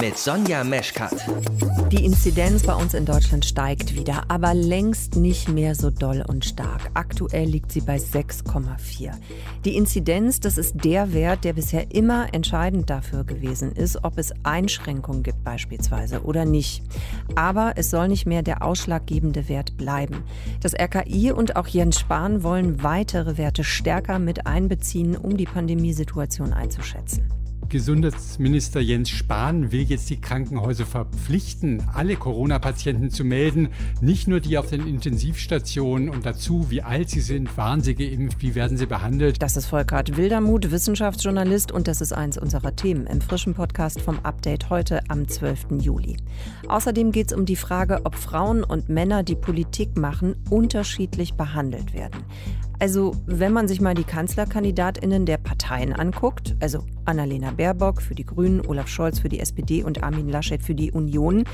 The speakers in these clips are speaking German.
Mit Sonja Meschkat. Die Inzidenz bei uns in Deutschland steigt wieder, aber längst nicht mehr so doll und stark. Aktuell liegt sie bei 6,4. Die Inzidenz, das ist der Wert, der bisher immer entscheidend dafür gewesen ist, ob es Einschränkungen gibt beispielsweise oder nicht. Aber es soll nicht mehr der ausschlaggebende Wert bleiben. Das RKI und auch Jens Spahn wollen weitere Werte stärker mit einbeziehen, um die Pandemiesituation einzuschätzen. Gesundheitsminister Jens Spahn will jetzt die Krankenhäuser verpflichten, alle Corona-Patienten zu melden, nicht nur die auf den Intensivstationen und dazu, wie alt sie sind, waren sie geimpft, wie werden sie behandelt. Das ist Volkert Wildermuth, Wissenschaftsjournalist und das ist eins unserer Themen im frischen Podcast vom Update heute am 12. Juli. Außerdem geht es um die Frage, ob Frauen und Männer, die Politik machen, unterschiedlich behandelt werden. Also, wenn man sich mal die Kanzlerkandidatinnen der Parteien anguckt, also Annalena Baerbock für die Grünen, Olaf Scholz für die SPD und Armin Laschet für die Union,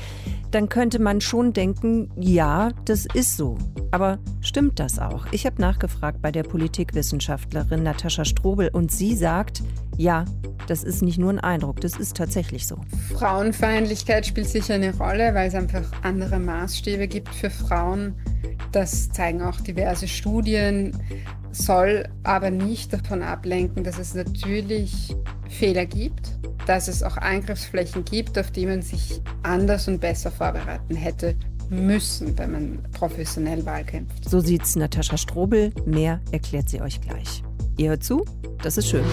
dann könnte man schon denken, ja, das ist so. Aber stimmt das auch? Ich habe nachgefragt bei der Politikwissenschaftlerin Natascha Strobel und sie sagt, ja, das ist nicht nur ein Eindruck, das ist tatsächlich so. Frauenfeindlichkeit spielt sicher eine Rolle, weil es einfach andere Maßstäbe gibt für Frauen. Das zeigen auch diverse Studien, soll aber nicht davon ablenken, dass es natürlich Fehler gibt, dass es auch Eingriffsflächen gibt, auf die man sich anders und besser vorbereiten hätte müssen, wenn man professionell Wahlkämpft. So sieht's Natascha Strobel. Mehr erklärt sie euch gleich. Ihr hört zu, das ist schön.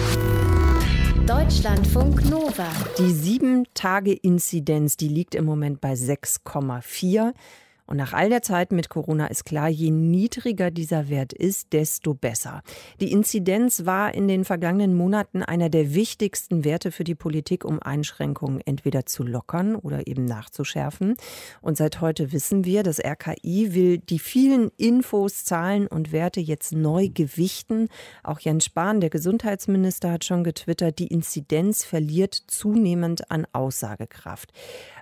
Deutschlandfunk Nova. Die 7-Tage-Inzidenz, die liegt im Moment bei 6,4. Und nach all der Zeit mit Corona ist klar, je niedriger dieser Wert ist, desto besser. Die Inzidenz war in den vergangenen Monaten einer der wichtigsten Werte für die Politik, um Einschränkungen entweder zu lockern oder eben nachzuschärfen. Und seit heute wissen wir, das RKI will die vielen Infos, Zahlen und Werte jetzt neu gewichten. Auch Jens Spahn, der Gesundheitsminister, hat schon getwittert, die Inzidenz verliert zunehmend an Aussagekraft.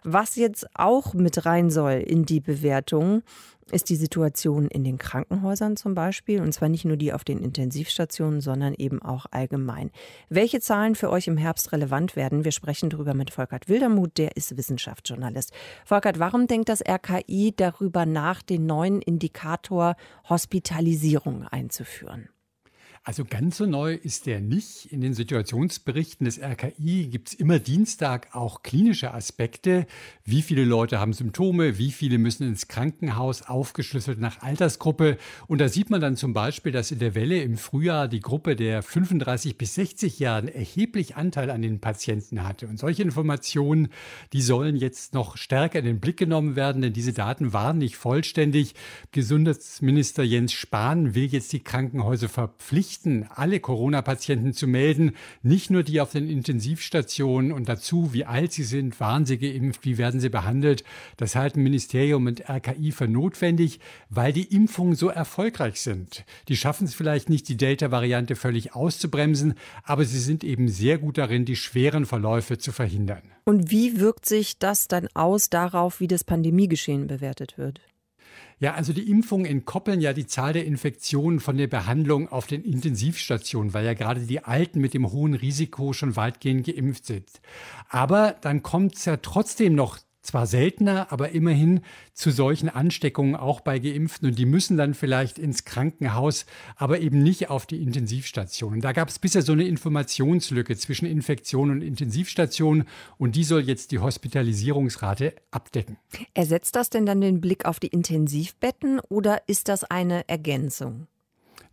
Was jetzt auch mit rein soll in die Bewertung, ist die Situation in den Krankenhäusern zum Beispiel. Und zwar nicht nur die auf den Intensivstationen, sondern eben auch allgemein. Welche Zahlen für euch im Herbst relevant werden? Wir sprechen darüber mit Volkert Wildermuth, der ist Wissenschaftsjournalist. Volkert, warum denkt das RKI darüber nach, den neuen Indikator Hospitalisierung einzuführen? Also ganz so neu ist der nicht. In den Situationsberichten des RKI gibt es immer Dienstag auch klinische Aspekte. Wie viele Leute haben Symptome, wie viele müssen ins Krankenhaus, aufgeschlüsselt nach Altersgruppe. Und da sieht man dann zum Beispiel, dass in der Welle im Frühjahr die Gruppe der 35 bis 60 Jahren erheblich Anteil an den Patienten hatte. Und solche Informationen, die sollen jetzt noch stärker in den Blick genommen werden, denn diese Daten waren nicht vollständig. Gesundheitsminister Jens Spahn will jetzt die Krankenhäuser verpflichten, verpflichten, alle Corona-Patienten zu melden, nicht nur die auf den Intensivstationen und dazu, wie alt sie sind, waren sie geimpft, wie werden sie behandelt. Das halten Ministerium und RKI für notwendig, weil die Impfungen so erfolgreich sind. Die schaffen es vielleicht nicht, die Delta-Variante völlig auszubremsen, aber sie sind eben sehr gut darin, die schweren Verläufe zu verhindern. Und wie wirkt sich das dann aus darauf, wie das Pandemiegeschehen bewertet wird? Ja, also die Impfungen entkoppeln ja die Zahl der Infektionen von der Behandlung auf den Intensivstationen, weil ja gerade die Alten mit dem hohen Risiko schon weitgehend geimpft sind. Aber dann kommt es ja trotzdem noch zwar seltener, aber immerhin zu solchen Ansteckungen auch bei Geimpften. Und die müssen dann vielleicht ins Krankenhaus, aber eben nicht auf die Intensivstationen. Da gab es bisher so eine Informationslücke zwischen Infektion und Intensivstation und die soll jetzt die Hospitalisierungsrate abdecken. Ersetzt das denn dann den Blick auf die Intensivbetten oder ist das eine Ergänzung?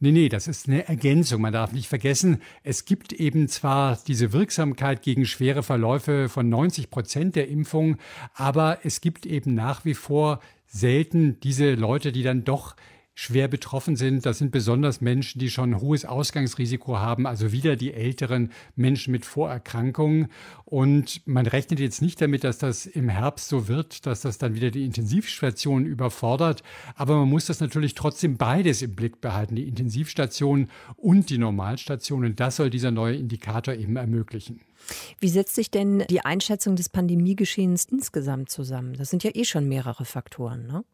Nee, nee, das ist eine Ergänzung. Man darf nicht vergessen, es gibt eben zwar diese Wirksamkeit gegen schwere Verläufe von 90 Prozent der Impfung, aber es gibt eben nach wie vor selten diese Leute, die dann doch schwer betroffen sind. Das sind besonders Menschen, die schon ein hohes Ausgangsrisiko haben, also wieder die älteren Menschen mit Vorerkrankungen. Und man rechnet jetzt nicht damit, dass das im Herbst so wird, dass das dann wieder die Intensivstationen überfordert. Aber man muss das natürlich trotzdem beides im Blick behalten, die Intensivstationen und die Normalstationen. Das soll dieser neue Indikator eben ermöglichen. Wie setzt sich denn die Einschätzung des Pandemiegeschehens insgesamt zusammen? Das sind ja eh schon mehrere Faktoren, ne?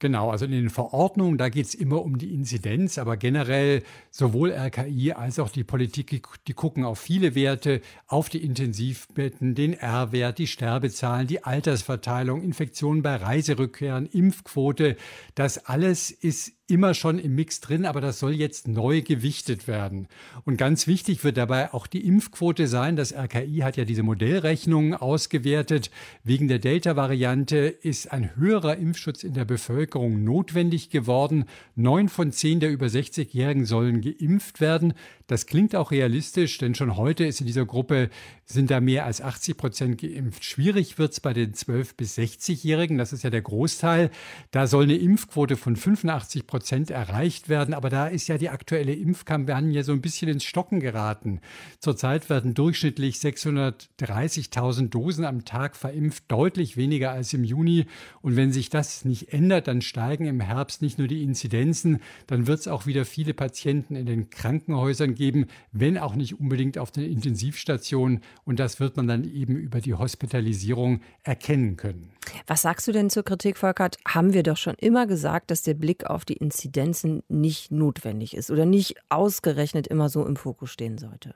Genau, also in den Verordnungen, da geht es immer um die Inzidenz, aber generell sowohl RKI als auch die Politik, die gucken auf viele Werte, auf die Intensivbetten, den R-Wert, die Sterbezahlen, die Altersverteilung, Infektionen bei Reiserückkehren, Impfquote. Das alles ist immer schon im Mix drin, aber das soll jetzt neu gewichtet werden. Und ganz wichtig wird dabei auch die Impfquote sein. Das RKI hat ja diese Modellrechnungen ausgewertet. Wegen der Delta-Variante ist ein höherer Impfschutz in der Bevölkerung notwendig geworden. Neun von zehn der über 60-Jährigen sollen geimpft werden. Das klingt auch realistisch, denn schon heute ist in dieser Gruppe sind da mehr als 80 Prozent geimpft. Schwierig wird es bei den 12- bis 60-Jährigen. Das ist ja der Großteil. Da soll eine Impfquote von 85 Prozent erreicht werden. Aber da ist ja die aktuelle Impfkampagne so ein bisschen ins Stocken geraten. Zurzeit werden durchschnittlich 630.000 Dosen am Tag verimpft, deutlich weniger als im Juni. Und wenn sich das nicht ändert, dann steigen im Herbst nicht nur die Inzidenzen, dann wird es auch wieder viele Patienten in den Krankenhäusern geben, wenn auch nicht unbedingt auf den Intensivstationen. Und das wird man dann eben über die Hospitalisierung erkennen können. Was sagst du denn zur Kritik, Volkert? Haben wir doch schon immer gesagt, dass der Blick auf die Inzidenzen nicht notwendig ist oder nicht ausgerechnet immer so im Fokus stehen sollte?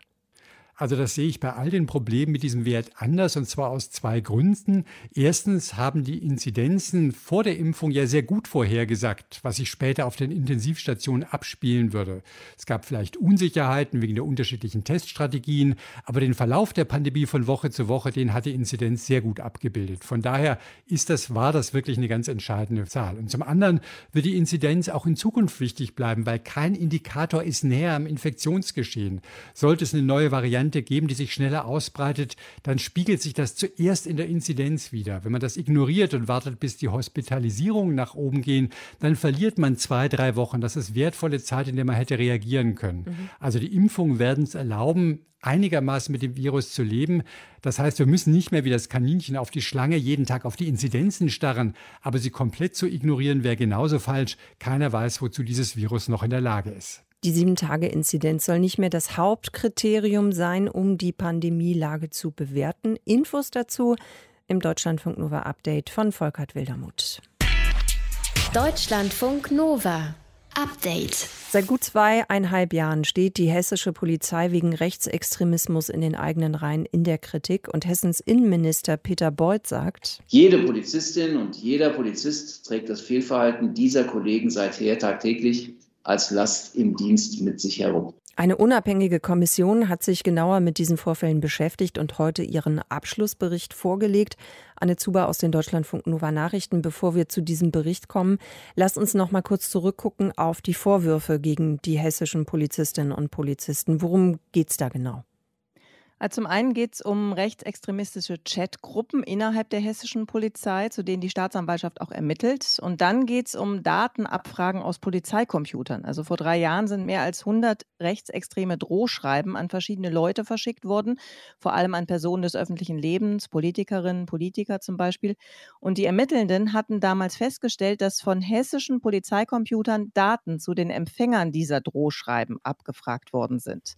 Also das sehe ich bei all den Problemen mit diesem Wert anders und zwar aus zwei Gründen. Erstens haben die Inzidenzen vor der Impfung ja sehr gut vorhergesagt, was sich später auf den Intensivstationen abspielen würde. Es gab vielleicht Unsicherheiten wegen der unterschiedlichen Teststrategien, aber den Verlauf der Pandemie von Woche zu Woche, den hat die Inzidenz sehr gut abgebildet. Von daher ist das, war das wirklich eine ganz entscheidende Zahl. Und zum anderen wird die Inzidenz auch in Zukunft wichtig bleiben, weil kein Indikator ist näher am Infektionsgeschehen. Sollte es eine neue Variante Variante geben, die sich schneller ausbreitet, dann spiegelt sich das zuerst in der Inzidenz wieder. Wenn man das ignoriert und wartet, bis die Hospitalisierungen nach oben gehen, dann verliert man zwei, drei Wochen. Das ist wertvolle Zeit, in der man hätte reagieren können. Mhm. Also die Impfungen werden es erlauben, einigermaßen mit dem Virus zu leben. Das heißt, wir müssen nicht mehr wie das Kaninchen auf die Schlange jeden Tag auf die Inzidenzen starren, aber sie komplett zu ignorieren wäre genauso falsch. Keiner weiß, wozu dieses Virus noch in der Lage ist. Die Sieben-Tage-Inzidenz soll nicht mehr das Hauptkriterium sein, um die Pandemielage zu bewerten. Infos dazu im Deutschlandfunk Nova Update von Volkert Wildermuth. Deutschlandfunk Nova Update. Seit gut zweieinhalb Jahren steht die hessische Polizei wegen Rechtsextremismus in den eigenen Reihen in der Kritik. Und Hessens Innenminister Peter Beuth sagt, jede Polizistin und jeder Polizist trägt das Fehlverhalten dieser Kollegen seither tagtäglich als Last im Dienst mit sich herum. Eine unabhängige Kommission hat sich genauer mit diesen Vorfällen beschäftigt und heute ihren Abschlussbericht vorgelegt. Anne Zuber aus den Deutschlandfunk Nova Nachrichten. Bevor wir zu diesem Bericht kommen, lasst uns noch mal kurz zurückgucken auf die Vorwürfe gegen die hessischen Polizistinnen und Polizisten. Worum geht es da genau? Also zum einen geht es um rechtsextremistische Chatgruppen innerhalb der hessischen Polizei, zu denen die Staatsanwaltschaft auch ermittelt. Und dann geht es um Datenabfragen aus Polizeicomputern. Also vor drei Jahren sind mehr als 100 rechtsextreme Drohschreiben an verschiedene Leute verschickt worden, vor allem an Personen des öffentlichen Lebens, Politikerinnen, Politiker zum Beispiel. Und die Ermittelnden hatten damals festgestellt, dass von hessischen Polizeicomputern Daten zu den Empfängern dieser Drohschreiben abgefragt worden sind.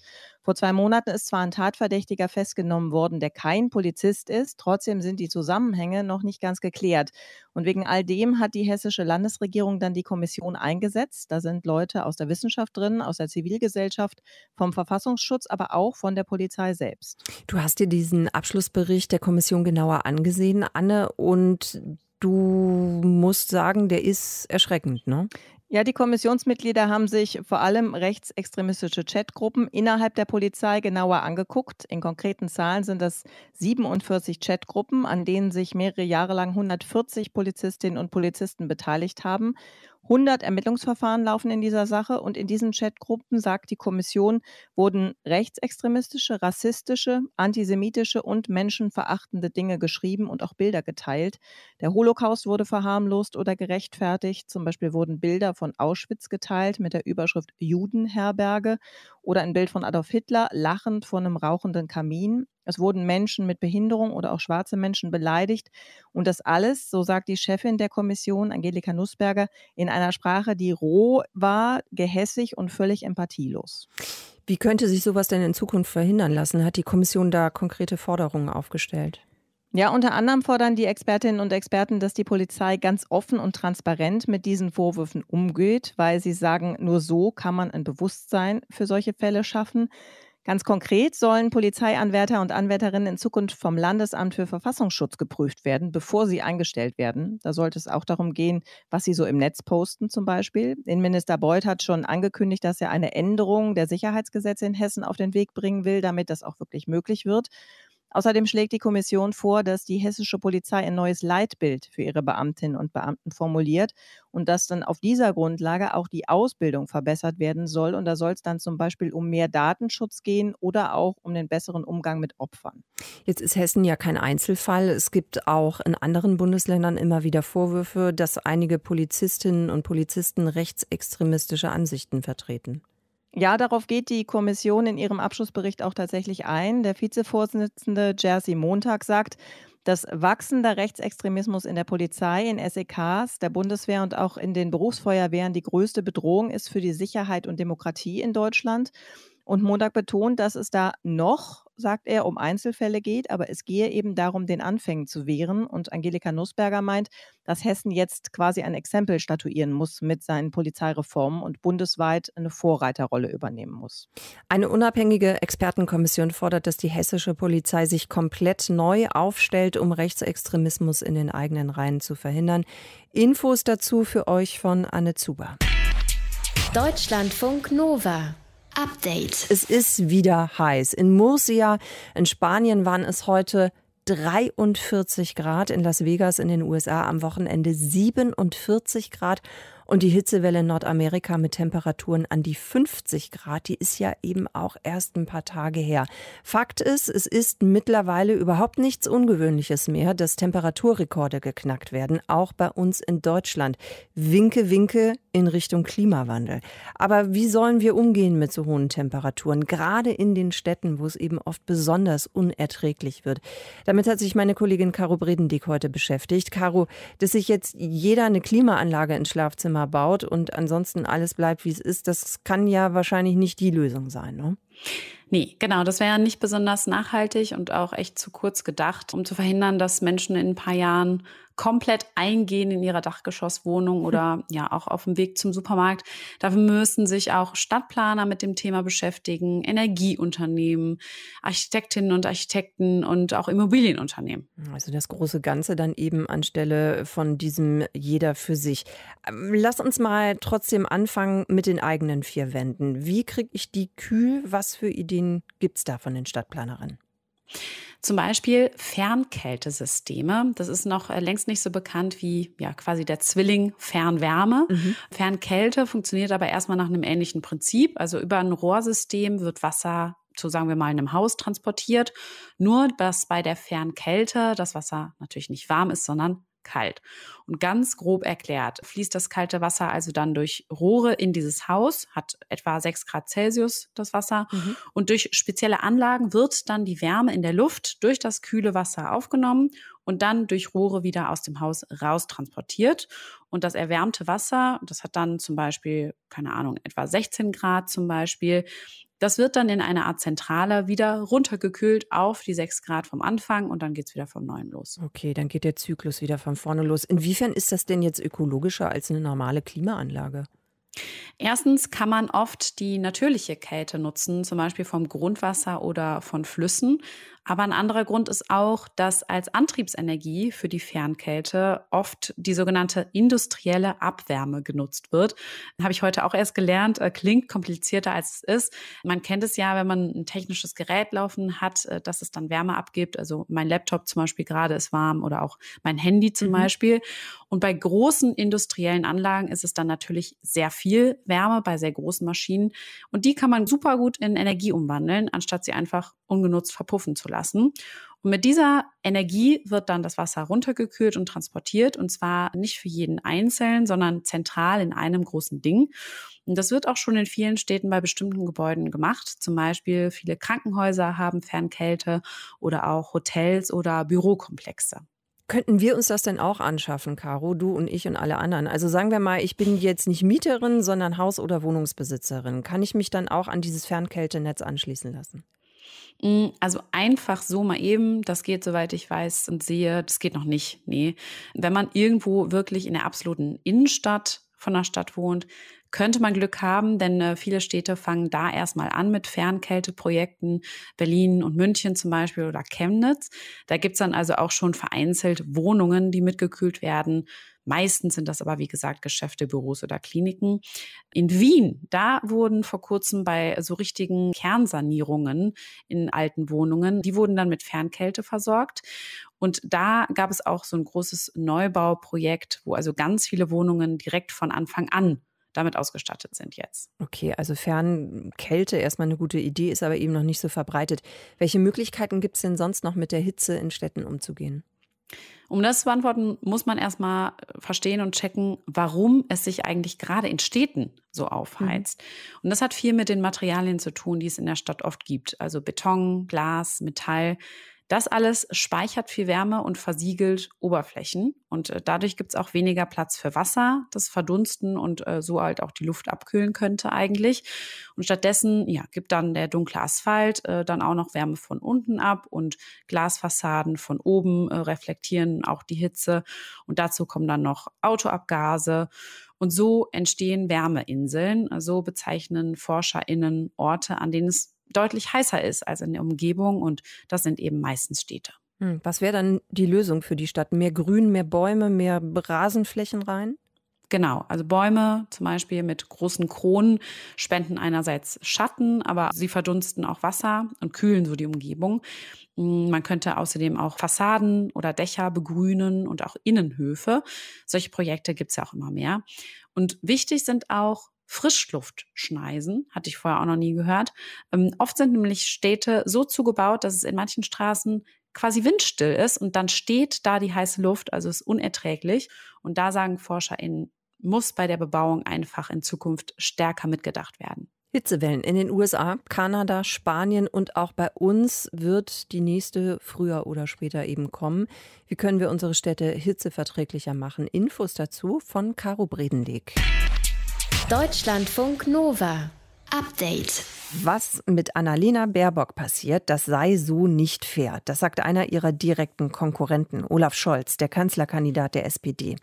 Vor zwei Monaten ist zwar ein Tatverdächtiger festgenommen worden, der kein Polizist ist, trotzdem sind die Zusammenhänge noch nicht ganz geklärt. Und wegen all dem hat die hessische Landesregierung dann die Kommission eingesetzt. Da sind Leute aus der Wissenschaft drin, aus der Zivilgesellschaft, vom Verfassungsschutz, aber auch von der Polizei selbst. Du hast dir diesen Abschlussbericht der Kommission genauer angesehen, Anne, und du musst sagen, der ist erschreckend, ne? Ja, die Kommissionsmitglieder haben sich vor allem rechtsextremistische Chatgruppen innerhalb der Polizei genauer angeguckt. In konkreten Zahlen sind das 47 Chatgruppen, an denen sich mehrere Jahre lang 140 Polizistinnen und Polizisten beteiligt haben. 100 Ermittlungsverfahren laufen in dieser Sache und in diesen Chatgruppen, sagt die Kommission, wurden rechtsextremistische, rassistische, antisemitische und menschenverachtende Dinge geschrieben und auch Bilder geteilt. Der Holocaust wurde verharmlost oder gerechtfertigt. Zum Beispiel wurden Bilder von Auschwitz geteilt mit der Überschrift Judenherberge oder ein Bild von Adolf Hitler lachend vor einem rauchenden Kamin. Es wurden Menschen mit Behinderung oder auch schwarze Menschen beleidigt. Und das alles, so sagt die Chefin der Kommission, Angelika Nussberger, in einer Sprache, die roh war, gehässig und völlig empathielos. Wie könnte sich sowas denn in Zukunft verhindern lassen? Hat die Kommission da konkrete Forderungen aufgestellt? Ja, unter anderem fordern die Expertinnen und Experten, dass die Polizei ganz offen und transparent mit diesen Vorwürfen umgeht, weil sie sagen, nur so kann man ein Bewusstsein für solche Fälle schaffen. Ganz konkret sollen Polizeianwärter und Anwärterinnen in Zukunft vom Landesamt für Verfassungsschutz geprüft werden, bevor sie eingestellt werden. Da sollte es auch darum gehen, was sie so im Netz posten zum Beispiel. Innenminister Beuth hat schon angekündigt, dass er eine Änderung der Sicherheitsgesetze in Hessen auf den Weg bringen will, damit das auch wirklich möglich wird. Außerdem schlägt die Kommission vor, dass die hessische Polizei ein neues Leitbild für ihre Beamtinnen und Beamten formuliert und dass dann auf dieser Grundlage auch die Ausbildung verbessert werden soll. Und da soll es dann zum Beispiel um mehr Datenschutz gehen oder auch um den besseren Umgang mit Opfern. Jetzt ist Hessen ja kein Einzelfall. Es gibt auch in anderen Bundesländern immer wieder Vorwürfe, dass einige Polizistinnen und Polizisten rechtsextremistische Ansichten vertreten. Ja, darauf geht die Kommission in ihrem Abschlussbericht auch tatsächlich ein. Der Vizevorsitzende Jersey Montag sagt, dass wachsender Rechtsextremismus in der Polizei, in SEKs, der Bundeswehr und auch in den Berufsfeuerwehren die größte Bedrohung ist für die Sicherheit und Demokratie in Deutschland. Und Montag betont, dass es da noch sagt er, um Einzelfälle geht, aber es gehe eben darum, den Anfängen zu wehren. Und Angelika Nussberger meint, dass Hessen jetzt quasi ein Exempel statuieren muss mit seinen Polizeireformen und bundesweit eine Vorreiterrolle übernehmen muss. Eine unabhängige Expertenkommission fordert, dass die hessische Polizei sich komplett neu aufstellt, um Rechtsextremismus in den eigenen Reihen zu verhindern. Infos dazu für euch von Anne Zuber. Deutschlandfunk Nova. Update. Es ist wieder heiß. In Murcia in Spanien waren es heute 43 Grad, in Las Vegas in den USA am Wochenende 47 Grad und die Hitzewelle in Nordamerika mit Temperaturen an die 50 Grad, die ist ja eben auch erst ein paar Tage her. Fakt ist, es ist mittlerweile überhaupt nichts Ungewöhnliches mehr, dass Temperaturrekorde geknackt werden, auch bei uns in Deutschland. Winke, winke in Richtung Klimawandel. Aber wie sollen wir umgehen mit so hohen Temperaturen, gerade in den Städten, wo es eben oft besonders unerträglich wird? Damit hat sich meine Kollegin Caro Bredendick heute beschäftigt. Caro, dass sich jetzt jeder eine Klimaanlage ins Schlafzimmer Wohnzimmer baut und ansonsten alles bleibt, wie es ist, das kann ja wahrscheinlich nicht die Lösung sein. Ne? Nee, genau, das wäre nicht besonders nachhaltig und auch echt zu kurz gedacht, um zu verhindern, dass Menschen in ein paar Jahren komplett eingehen in ihrer Dachgeschosswohnung oder ja auch auf dem Weg zum Supermarkt. Dafür müssen sich auch Stadtplaner mit dem Thema beschäftigen, Energieunternehmen, Architektinnen und Architekten und auch Immobilienunternehmen. Also das große Ganze dann eben anstelle von diesem jeder für sich. Ähm, lass uns mal trotzdem anfangen mit den eigenen vier Wänden. Wie kriege ich die kühl? Was für Ideen gibt es da von den Stadtplanerinnen? Zum Beispiel Fernkältesysteme. Das ist noch äh, längst nicht so bekannt wie ja quasi der Zwilling Fernwärme. Mhm. Fernkälte funktioniert aber erstmal nach einem ähnlichen Prinzip. Also über ein Rohrsystem wird Wasser zu, sagen wir mal, einem Haus transportiert. Nur, dass bei der Fernkälte das Wasser natürlich nicht warm ist, sondern kalt. Und ganz grob erklärt, fließt das kalte Wasser also dann durch Rohre in dieses Haus, hat etwa 6 Grad Celsius das Wasser. Mhm. Und durch spezielle Anlagen wird dann die Wärme in der Luft durch das kühle Wasser aufgenommen und dann durch Rohre wieder aus dem Haus raus transportiert. Und das erwärmte Wasser, das hat dann zum Beispiel, keine Ahnung, etwa 16 Grad zum Beispiel, das wird dann in einer Art Zentrale wieder runtergekühlt auf die 6 Grad vom Anfang und dann geht es wieder von neuem los. Okay, dann geht der Zyklus wieder von vorne los. Inwiefern ist das denn jetzt ökologischer als eine normale Klimaanlage? Erstens kann man oft die natürliche Kälte nutzen, zum Beispiel vom Grundwasser oder von Flüssen. Aber ein anderer Grund ist auch, dass als Antriebsenergie für die Fernkälte oft die sogenannte industrielle Abwärme genutzt wird. Habe ich heute auch erst gelernt, äh, klingt komplizierter als es ist. Man kennt es ja, wenn man ein technisches Gerät laufen hat, äh, dass es dann Wärme abgibt. Also mein Laptop zum Beispiel gerade ist warm oder auch mein Handy zum mhm. Beispiel. Und bei großen industriellen Anlagen ist es dann natürlich sehr viel Wärme bei sehr großen Maschinen. Und die kann man super gut in Energie umwandeln, anstatt sie einfach ungenutzt verpuffen zu lassen. Und mit dieser Energie wird dann das Wasser runtergekühlt und transportiert. Und zwar nicht für jeden einzeln, sondern zentral in einem großen Ding. Und das wird auch schon in vielen Städten bei bestimmten Gebäuden gemacht. Zum Beispiel viele Krankenhäuser haben Fernkälte oder auch Hotels oder Bürokomplexe. Könnten wir uns das denn auch anschaffen, Caro, du und ich und alle anderen? Also sagen wir mal, ich bin jetzt nicht Mieterin, sondern Haus- oder Wohnungsbesitzerin. Kann ich mich dann auch an dieses Fernkältenetz anschließen lassen? Mm, also einfach so mal eben, das geht, soweit ich weiß und sehe, das geht noch nicht. Nee. Wenn man irgendwo wirklich in der absoluten Innenstadt von der Stadt wohnt, könnte man Glück haben, denn äh, viele Städte fangen da erstmal an mit Fernkälteprojekten. Berlin und München zum Beispiel oder Chemnitz. Da gibt's dann also auch schon vereinzelt Wohnungen, die mitgekühlt werden. Meistens sind das aber, wie gesagt, Geschäfte, Büros oder Kliniken. In Wien, da wurden vor kurzem bei so richtigen Kernsanierungen in alten Wohnungen, die wurden dann mit Fernkälte versorgt. Und da gab es auch so ein großes Neubauprojekt, wo also ganz viele Wohnungen direkt von Anfang an damit ausgestattet sind jetzt. Okay, also Fernkälte erstmal eine gute Idee, ist aber eben noch nicht so verbreitet. Welche Möglichkeiten gibt es denn sonst noch mit der Hitze in Städten umzugehen? Um das zu beantworten, muss man erstmal verstehen und checken, warum es sich eigentlich gerade in Städten so aufheizt. Mhm. Und das hat viel mit den Materialien zu tun, die es in der Stadt oft gibt. Also Beton, Glas, Metall. Das alles speichert viel Wärme und versiegelt Oberflächen. Und äh, dadurch gibt es auch weniger Platz für Wasser, das verdunsten und äh, so halt auch die Luft abkühlen könnte eigentlich. Und stattdessen ja, gibt dann der dunkle Asphalt äh, dann auch noch Wärme von unten ab und Glasfassaden von oben äh, reflektieren auch die Hitze. Und dazu kommen dann noch Autoabgase. Und so entstehen Wärmeinseln. So bezeichnen ForscherInnen Orte, an denen es deutlich heißer ist als in der Umgebung und das sind eben meistens Städte. Hm, was wäre dann die Lösung für die Stadt? Mehr Grün, mehr Bäume, mehr Rasenflächen rein? Genau, also Bäume zum Beispiel mit großen Kronen spenden einerseits Schatten, aber sie verdunsten auch Wasser und kühlen so die Umgebung. Hm, man könnte außerdem auch Fassaden oder Dächer begrünen und auch Innenhöfe. Solche Projekte gibt es ja auch immer mehr. Und wichtig sind auch Frischluftschneisen, hatte ich vorher auch noch nie gehört. Ähm, oft sind nämlich Städte so zugebaut, dass es in manchen Straßen quasi windstill ist und dann steht da die heiße Luft, also ist unerträglich. Und da sagen ForscherInnen, muss bei der Bebauung einfach in Zukunft stärker mitgedacht werden. Hitzewellen in den USA, Kanada, Spanien und auch bei uns wird die nächste früher oder später eben kommen. Wie können wir unsere Städte hitzeverträglicher machen? Infos dazu von Caro Bredenleg. Deutschlandfunk Nova. Update. Was mit Annalena Baerbock passiert, das sei so nicht fair. Das sagt einer ihrer direkten Konkurrenten, Olaf Scholz, der Kanzlerkandidat der SPD.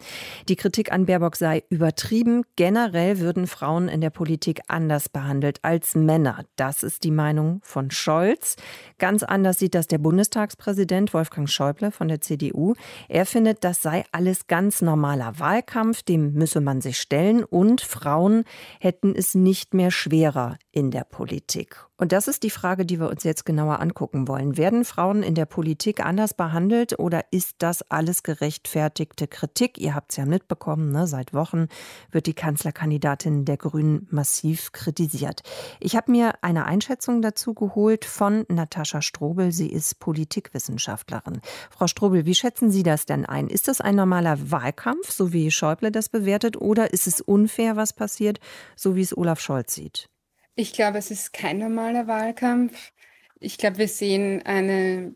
Die Kritik an Baerbock sei übertrieben. Generell würden Frauen in der Politik anders behandelt als Männer. Das ist die Meinung von Scholz. Ganz anders sieht das der Bundestagspräsident Wolfgang Schäuble von der CDU. Er findet, das sei alles ganz normaler Wahlkampf, dem müsse man sich stellen und Frauen hätten es nicht mehr schwerer in der Politik. Und das ist die Frage, die wir uns jetzt genauer angucken wollen. Werden Frauen in der Politik anders behandelt oder ist das alles gerechtfertigte Kritik? Ihr habt es ja mitbekommen, ne? seit Wochen wird die Kanzlerkandidatin der Grünen massiv kritisiert. Ich habe mir eine Einschätzung dazu geholt von Natascha Strobel. Sie ist Politikwissenschaftlerin. Frau Strobel, wie schätzen Sie das denn ein? Ist das ein normaler Wahlkampf, so wie Schäuble das bewertet, oder ist es unfair, was passiert, so wie es Olaf Scholz sieht? Ich glaube, es ist kein normaler Wahlkampf. Ich glaube, wir sehen eine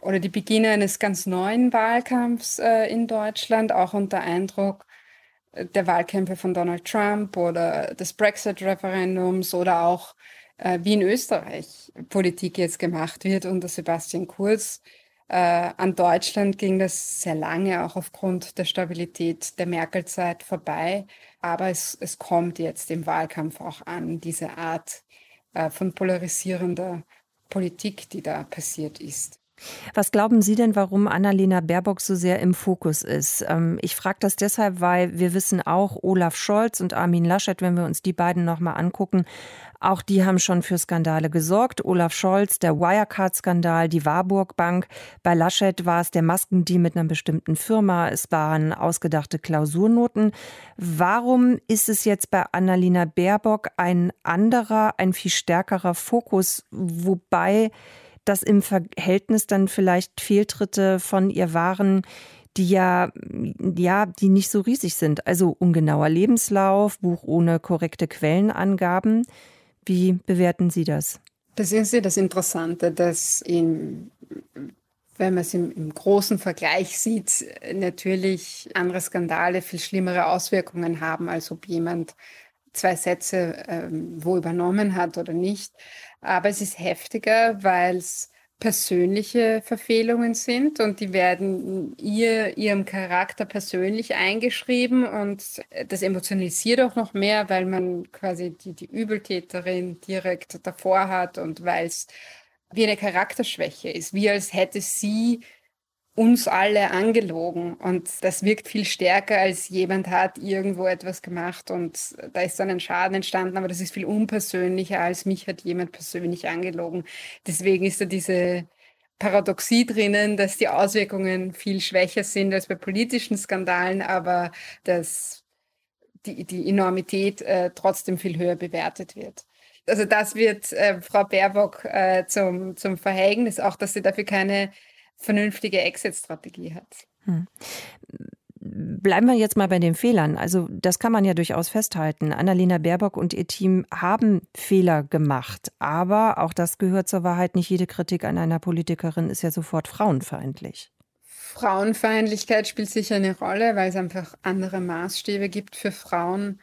oder die Beginne eines ganz neuen Wahlkampfs äh, in Deutschland, auch unter Eindruck äh, der Wahlkämpfe von Donald Trump oder des Brexit-Referendums oder auch äh, wie in Österreich Politik jetzt gemacht wird unter Sebastian Kurz. Äh, an Deutschland ging das sehr lange auch aufgrund der Stabilität der Merkel-Zeit vorbei. Aber es, es kommt jetzt im Wahlkampf auch an, diese Art äh, von polarisierender Politik, die da passiert ist. Was glauben Sie denn, warum Annalena Baerbock so sehr im Fokus ist? Ähm, ich frage das deshalb, weil wir wissen auch, Olaf Scholz und Armin Laschet, wenn wir uns die beiden nochmal angucken, auch die haben schon für Skandale gesorgt. Olaf Scholz, der Wirecard-Skandal, die Warburg Bank. Bei Laschet war es der Maskendeal mit einer bestimmten Firma. Es waren ausgedachte Klausurnoten. Warum ist es jetzt bei Annalena Baerbock ein anderer, ein viel stärkerer Fokus, wobei das im Verhältnis dann vielleicht Fehltritte von ihr waren, die ja, ja, die nicht so riesig sind. Also ungenauer Lebenslauf, Buch ohne korrekte Quellenangaben. Wie bewerten Sie das? Das ist ja das Interessante, dass in, wenn man es im, im, großen Vergleich sieht, natürlich andere Skandale viel schlimmere Auswirkungen haben, als ob jemand zwei Sätze ähm, wo übernommen hat oder nicht. Aber es ist heftiger, weil es persönliche Verfehlungen sind und die werden ihr, ihrem Charakter persönlich eingeschrieben und das emotionalisiert auch noch mehr, weil man quasi die, die Übeltäterin direkt davor hat und weil es wie eine Charakterschwäche ist, wie als hätte sie uns alle angelogen. Und das wirkt viel stärker, als jemand hat irgendwo etwas gemacht und da ist dann ein Schaden entstanden, aber das ist viel unpersönlicher, als mich hat jemand persönlich angelogen. Deswegen ist da diese Paradoxie drinnen, dass die Auswirkungen viel schwächer sind als bei politischen Skandalen, aber dass die, die Enormität äh, trotzdem viel höher bewertet wird. Also das wird äh, Frau Baerbock äh, zum, zum Verhängnis, auch dass sie dafür keine vernünftige Exit-Strategie hat. Hm. Bleiben wir jetzt mal bei den Fehlern. Also das kann man ja durchaus festhalten. Annalena Baerbock und ihr Team haben Fehler gemacht. Aber auch das gehört zur Wahrheit. Nicht jede Kritik an einer Politikerin ist ja sofort frauenfeindlich. Frauenfeindlichkeit spielt sicher eine Rolle, weil es einfach andere Maßstäbe gibt für Frauen.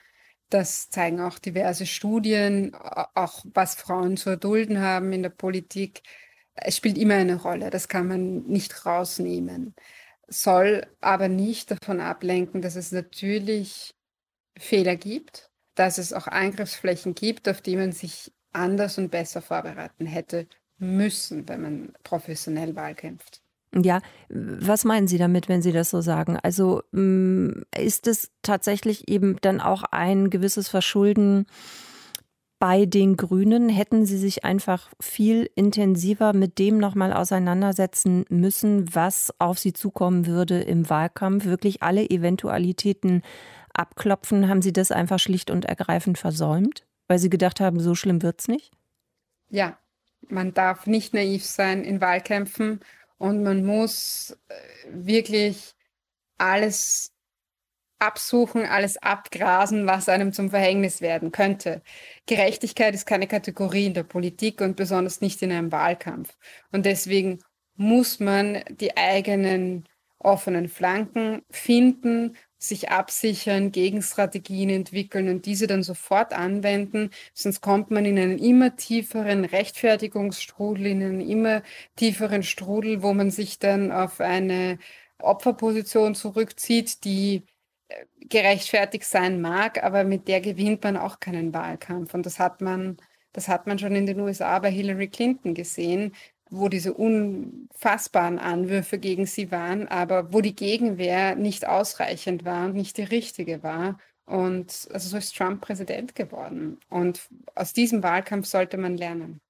Das zeigen auch diverse Studien, auch was Frauen zu erdulden haben in der Politik es spielt immer eine Rolle, das kann man nicht rausnehmen, soll aber nicht davon ablenken, dass es natürlich Fehler gibt, dass es auch Angriffsflächen gibt, auf die man sich anders und besser vorbereiten hätte müssen, wenn man professionell Wahlkämpft. Ja, was meinen Sie damit, wenn Sie das so sagen? Also mm, ist es tatsächlich eben dann auch ein gewisses Verschulden bei den Grünen hätten Sie sich einfach viel intensiver mit dem nochmal auseinandersetzen müssen, was auf Sie zukommen würde im Wahlkampf. Wirklich alle Eventualitäten abklopfen. Haben Sie das einfach schlicht und ergreifend versäumt, weil Sie gedacht haben, so schlimm wird es nicht? Ja, man darf nicht naiv sein in Wahlkämpfen und man muss äh, wirklich alles absuchen, alles abgrasen, was einem zum Verhängnis werden könnte. Gerechtigkeit ist keine Kategorie in der Politik und besonders nicht in einem Wahlkampf. Und deswegen muss man die eigenen offenen Flanken finden, sich absichern, Gegenstrategien entwickeln und diese dann sofort anwenden, sonst kommt man in einen immer tieferen Rechtfertigungsstrudel, in einen immer tieferen Strudel, wo man sich dann auf eine Opferposition zurückzieht, die gerechtfertigt sein mag, aber mit der gewinnt man auch keinen Wahlkampf. Und das hat man, das hat man schon in den USA bei Hillary Clinton gesehen, wo diese unfassbaren Anwürfe gegen sie waren, aber wo die Gegenwehr nicht ausreichend war und nicht die richtige war. Und also so ist Trump Präsident geworden. Und aus diesem Wahlkampf sollte man lernen.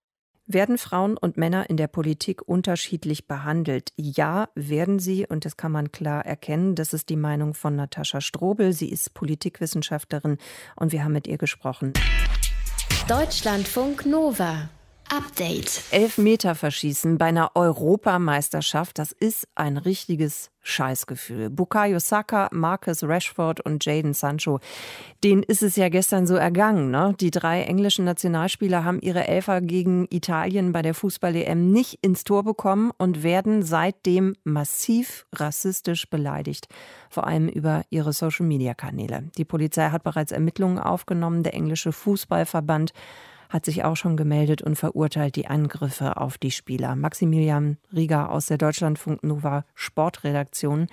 Werden Frauen und Männer in der Politik unterschiedlich behandelt? Ja, werden sie, und das kann man klar erkennen. Das ist die Meinung von Natascha Strobel. Sie ist Politikwissenschaftlerin und wir haben mit ihr gesprochen. Deutschlandfunk Nova. Update. Elfmeter verschießen bei einer Europameisterschaft, das ist ein richtiges Scheißgefühl. Bukayo Saka, Marcus Rashford und Jaden Sancho, denen ist es ja gestern so ergangen. Ne? Die drei englischen Nationalspieler haben ihre Elfer gegen Italien bei der Fußball-EM nicht ins Tor bekommen und werden seitdem massiv rassistisch beleidigt, vor allem über ihre Social-Media-Kanäle. Die Polizei hat bereits Ermittlungen aufgenommen. Der englische Fußballverband hat sich auch schon gemeldet und verurteilt die Angriffe auf die Spieler. Maximilian Rieger aus der Deutschlandfunk Nova Sportredaktion.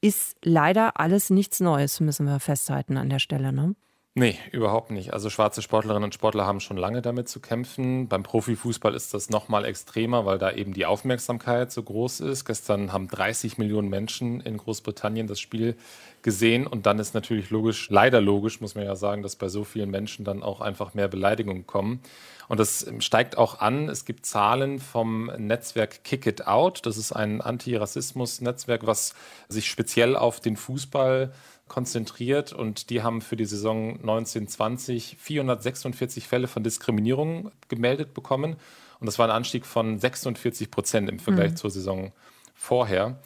Ist leider alles nichts Neues, müssen wir festhalten an der Stelle, ne? Nee, überhaupt nicht. Also schwarze Sportlerinnen und Sportler haben schon lange damit zu kämpfen. Beim Profifußball ist das noch mal extremer, weil da eben die Aufmerksamkeit so groß ist. Gestern haben 30 Millionen Menschen in Großbritannien das Spiel gesehen und dann ist natürlich logisch, leider logisch, muss man ja sagen, dass bei so vielen Menschen dann auch einfach mehr Beleidigungen kommen. Und das steigt auch an. Es gibt Zahlen vom Netzwerk Kick It Out. Das ist ein Antirassismus-Netzwerk, was sich speziell auf den Fußball konzentriert und die haben für die Saison 1920 446 Fälle von Diskriminierung gemeldet bekommen. Und das war ein Anstieg von 46 Prozent im Vergleich mhm. zur Saison vorher.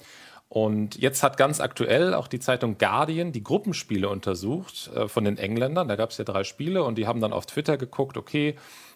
Und jetzt hat ganz aktuell auch die Zeitung Guardian die Gruppenspiele untersucht äh, von den Engländern. Da gab es ja drei Spiele und die haben dann auf Twitter geguckt, okay,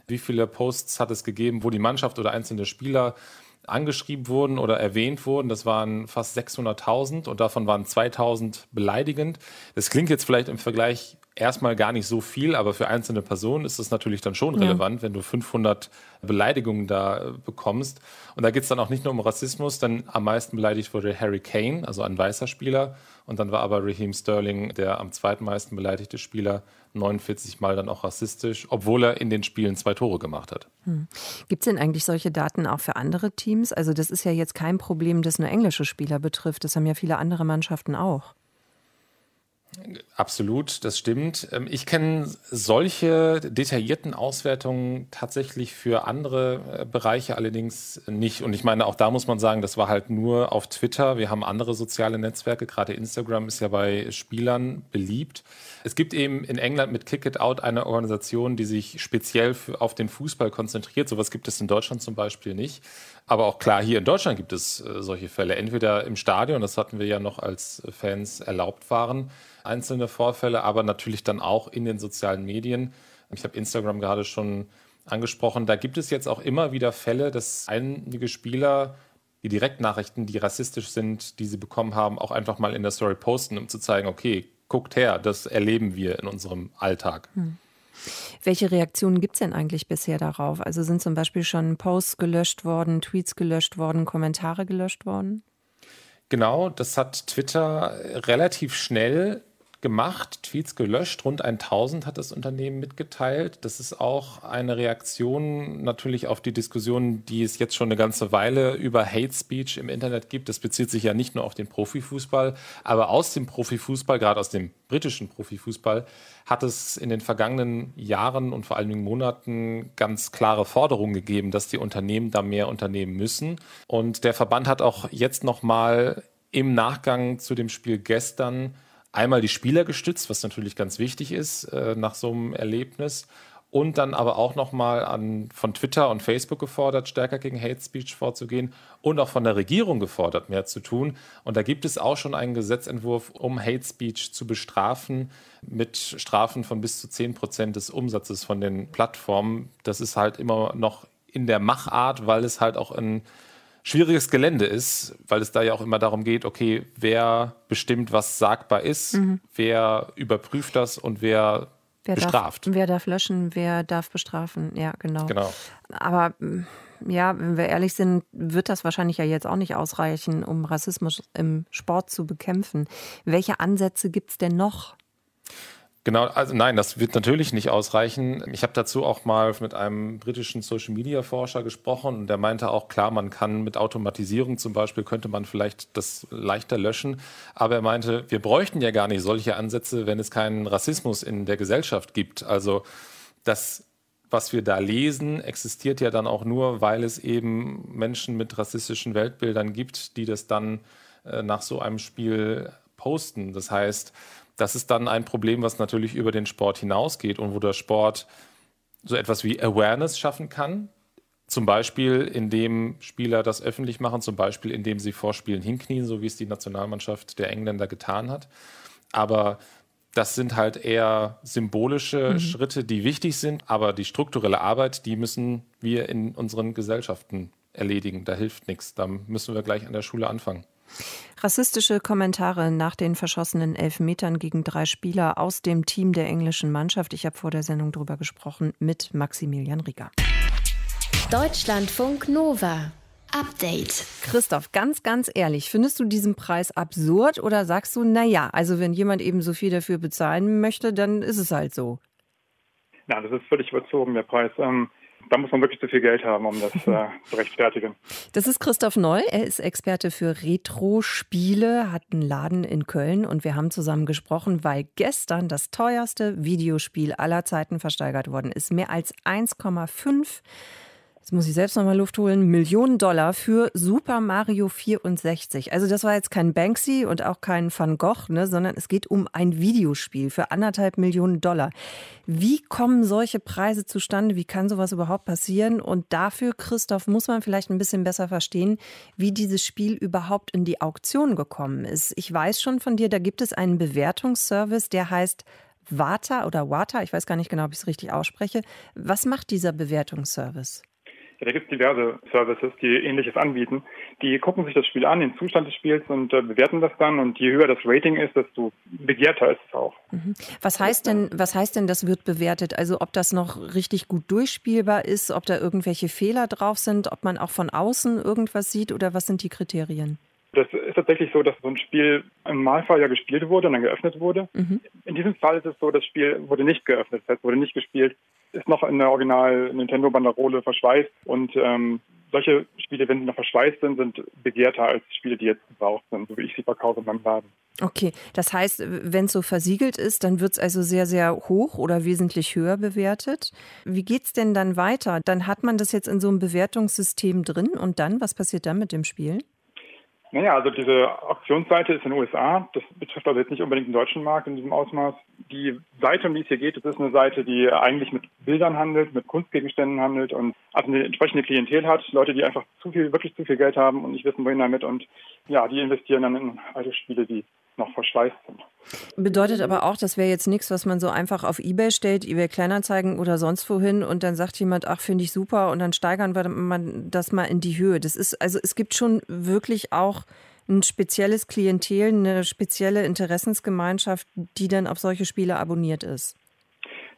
wie viele Posts hat es gegeben, wo die Mannschaft oder einzelne Spieler angeschrieben wurden oder erwähnt wurden. Das waren fast 600.000 und davon waren 2.000 beleidigend. Das klingt jetzt vielleicht im Vergleich erstmal gar nicht so viel, aber für einzelne Personen ist es natürlich dann schon relevant, ja. wenn du 500 Beleidigungen da äh, bekommst. Und da geht es dann auch nicht nur um Rassismus, denn am meisten beleidigt wurde Harry Kane, also ein weißer Spieler. Und dann war aber Raheem Sterling der am zweitmeisten beleidigte Spieler, 49 Mal dann auch rassistisch, obwohl er in den Spielen zwei Tore gemacht hat. Hm. Gibt es denn eigentlich solche Daten auch für andere Teams? Also das ist ja jetzt kein Problem, das nur englische Spieler betrifft. Das haben ja viele andere Mannschaften auch. Absolut, das stimmt. Ähm, ich kenne solche detaillierten Auswertungen tatsächlich für andere äh, Bereiche allerdings nicht. Und ich meine, auch da muss man sagen, das war halt nur auf Twitter. Wir haben andere soziale Netzwerke, gerade Instagram ist ja bei Spielern beliebt. Es gibt eben in England mit Kick It Out eine Organisation, die sich speziell auf den Fußball konzentriert. Sowas gibt es in Deutschland zum Beispiel nicht. Aber auch klar, hier in Deutschland gibt es äh, solche Fälle. Entweder im Stadion, das hatten wir ja noch als Fans erlaubt waren einzelne Vorfälle, aber natürlich dann auch in den sozialen Medien. Ich habe Instagram gerade schon angesprochen. Da gibt es jetzt auch immer wieder Fälle, dass einige Spieler die Direktnachrichten, die rassistisch sind, die sie bekommen haben, auch einfach mal in der Story posten, um zu zeigen, okay, guckt her, das erleben wir in unserem Alltag. Hm. Welche Reaktionen gibt es denn eigentlich bisher darauf? Also sind zum Beispiel schon Posts gelöscht worden, Tweets gelöscht worden, Kommentare gelöscht worden? Genau, das hat Twitter relativ schnell gemacht, Tweets gelöscht. Rund 1000 hat das Unternehmen mitgeteilt. Das ist auch eine Reaktion natürlich auf die Diskussion, die es jetzt schon eine ganze Weile über Hate Speech im Internet gibt. Das bezieht sich ja nicht nur auf den Profifußball, aber aus dem Profifußball, gerade aus dem britischen Profifußball, hat es in den vergangenen Jahren und vor allen Dingen Monaten ganz klare Forderungen gegeben, dass die Unternehmen da mehr unternehmen müssen. Und der Verband hat auch jetzt nochmal im Nachgang zu dem Spiel gestern einmal die Spieler gestützt, was natürlich ganz wichtig ist äh, nach so einem Erlebnis. Und dann aber auch nochmal von Twitter und Facebook gefordert, stärker gegen Hate Speech vorzugehen und auch von der Regierung gefordert, mehr zu tun. Und da gibt es auch schon einen Gesetzentwurf, um Hate Speech zu bestrafen mit Strafen von bis zu 10 Prozent des Umsatzes von den Plattformen. Das ist halt immer noch in der Machart, weil es halt auch ein schwieriges Gelände ist, weil es da ja auch immer darum geht, okay, wer bestimmt, was sagbar ist, mhm. wer überprüft das und wer, wer bestraft. Darf, wer darf löschen, wer darf bestrafen, ja, genau. Genau. Aber ja, wenn wir ehrlich sind, wird das wahrscheinlich ja jetzt auch nicht ausreichen, um Rassismus im Sport zu bekämpfen. Welche Ansätze gibt es denn noch? Genau, also nein, das wird natürlich nicht ausreichen. Ich habe dazu auch mal mit einem britischen Social Media Forscher gesprochen und der meinte auch, klar, man kann mit Automatisierung zum Beispiel, könnte man vielleicht das leichter löschen. Aber er meinte, wir bräuchten ja gar nicht solche Ansätze, wenn es keinen Rassismus in der Gesellschaft gibt. Also das was wir da lesen, existiert ja dann auch nur, weil es eben Menschen mit rassistischen Weltbildern gibt, die das dann äh, nach so einem Spiel posten. Das heißt, das ist dann ein Problem, was natürlich über den Sport hinausgeht und wo der Sport so etwas wie Awareness schaffen kann. Zum Beispiel, indem Spieler das öffentlich machen, zum Beispiel, indem sie vor Spielen hinknien, so wie es die Nationalmannschaft der Engländer getan hat. Aber das sind halt eher symbolische mhm. Schritte, die wichtig sind, aber die strukturelle Arbeit, die müssen wir in unseren Gesellschaften erledigen. Da hilft nichts. Da müssen wir gleich an der Schule anfangen. Rassistische Kommentare nach den verschossenen Elfmetern gegen drei Spieler aus dem Team der englischen Mannschaft. Ich habe vor der Sendung darüber gesprochen mit Maximilian Rieger. Deutschlandfunk Nova. Update. Christoph, ganz, ganz ehrlich, findest du diesen Preis absurd oder sagst du, naja, also wenn jemand eben so viel dafür bezahlen möchte, dann ist es halt so? Ja, das ist völlig überzogen, der Preis. Ähm, da muss man wirklich zu viel Geld haben, um das äh, zu rechtfertigen. Das ist Christoph Noll. Er ist Experte für Retro-Spiele, hat einen Laden in Köln und wir haben zusammen gesprochen, weil gestern das teuerste Videospiel aller Zeiten versteigert worden ist. Mehr als 1,5 jetzt muss ich selbst nochmal Luft holen, Millionen Dollar für Super Mario 64. Also das war jetzt kein Banksy und auch kein Van Gogh, ne, sondern es geht um ein Videospiel für anderthalb Millionen Dollar. Wie kommen solche Preise zustande? Wie kann sowas überhaupt passieren? Und dafür, Christoph, muss man vielleicht ein bisschen besser verstehen, wie dieses Spiel überhaupt in die Auktion gekommen ist. Ich weiß schon von dir, da gibt es einen Bewertungsservice, der heißt Wata oder Wata, ich weiß gar nicht genau, ob ich es richtig ausspreche. Was macht dieser Bewertungsservice? Da gibt es diverse Services, die ähnliches anbieten. Die gucken sich das Spiel an, den Zustand des Spiels und äh, bewerten das dann. Und je höher das Rating ist, desto begehrter ist es auch. Mhm. Was heißt denn, was heißt denn, das wird bewertet? Also ob das noch richtig gut durchspielbar ist, ob da irgendwelche Fehler drauf sind, ob man auch von außen irgendwas sieht oder was sind die Kriterien? Das ist tatsächlich so, dass so ein Spiel im Normalfall ja gespielt wurde und dann geöffnet wurde. Mhm. In diesem Fall ist es so, das Spiel wurde nicht geöffnet, das heißt, wurde nicht gespielt, ist noch in der Original Nintendo Banderole verschweißt und ähm, solche Spiele, wenn sie noch verschweißt sind, sind begehrter als Spiele, die jetzt gebraucht sind, so wie ich sie verkaufe in meinem Laden. Okay, das heißt, wenn es so versiegelt ist, dann wird es also sehr, sehr hoch oder wesentlich höher bewertet. Wie geht es denn dann weiter? Dann hat man das jetzt in so einem Bewertungssystem drin und dann, was passiert dann mit dem Spiel? Naja, also diese Auktionsseite ist in den USA. Das betrifft also jetzt nicht unbedingt den deutschen Markt in diesem Ausmaß. Die Seite, um die es hier geht, das ist eine Seite, die eigentlich mit Bildern handelt, mit Kunstgegenständen handelt und also eine entsprechende Klientel hat. Leute, die einfach zu viel, wirklich zu viel Geld haben und nicht wissen, wohin damit. Und ja, die investieren dann in alte Spiele, die noch verschweißt sind. Bedeutet aber auch, das wäre jetzt nichts, was man so einfach auf Ebay stellt, Ebay Kleinanzeigen oder sonst wohin und dann sagt jemand, ach, finde ich super und dann steigern wir das mal in die Höhe. Das ist, also es gibt schon wirklich auch ein spezielles Klientel, eine spezielle Interessensgemeinschaft, die dann auf solche Spiele abonniert ist.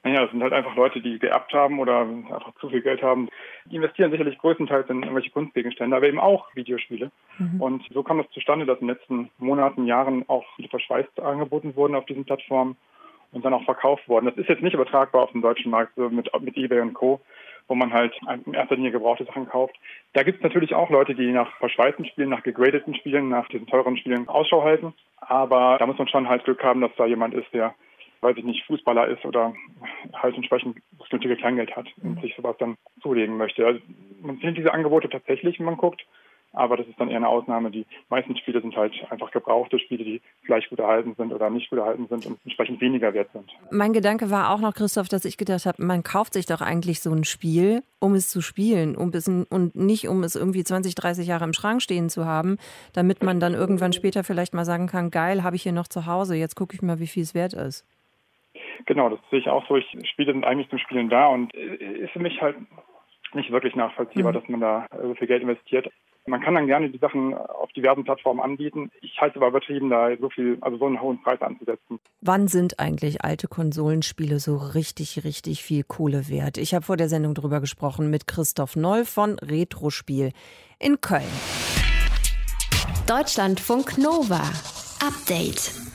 Naja, es sind halt einfach Leute, die geerbt haben oder einfach zu viel Geld haben. Die investieren sicherlich größtenteils in irgendwelche Kunstgegenstände, aber eben auch Videospiele. Mhm. Und so kam es zustande, dass in den letzten Monaten, Jahren auch viele verschweißt angeboten wurden auf diesen Plattformen und dann auch verkauft worden. Das ist jetzt nicht übertragbar auf den deutschen Markt, so mit, mit eBay und Co., wo man halt in erster Linie gebrauchte Sachen kauft. Da gibt es natürlich auch Leute, die nach verschweißten Spielen, nach gegradeten Spielen, nach diesen teuren Spielen Ausschau halten. Aber da muss man schon halt Glück haben, dass da jemand ist, der weiß ich nicht, Fußballer ist oder halt entsprechend das nötige Kleingeld hat und sich sowas dann zulegen möchte. Also man findet diese Angebote tatsächlich, wenn man guckt, aber das ist dann eher eine Ausnahme. Die meisten Spiele sind halt einfach gebrauchte Spiele, die vielleicht gut erhalten sind oder nicht gut erhalten sind und entsprechend weniger wert sind. Mein Gedanke war auch noch, Christoph, dass ich gedacht habe, man kauft sich doch eigentlich so ein Spiel, um es zu spielen um es, und nicht, um es irgendwie 20, 30 Jahre im Schrank stehen zu haben, damit man dann irgendwann später vielleicht mal sagen kann, geil, habe ich hier noch zu Hause, jetzt gucke ich mal, wie viel es wert ist. Genau, das sehe ich auch so. Ich, Spiele sind eigentlich zum Spielen da und ist für mich halt nicht wirklich nachvollziehbar, mhm. dass man da so viel Geld investiert. Man kann dann gerne die Sachen auf diversen Plattformen anbieten. Ich halte es aber übertrieben, da so viel, also so einen hohen Preis anzusetzen. Wann sind eigentlich alte Konsolenspiele so richtig, richtig viel Kohle wert? Ich habe vor der Sendung darüber gesprochen mit Christoph Noll von Retrospiel in Köln. Deutschlandfunk Nova. Update.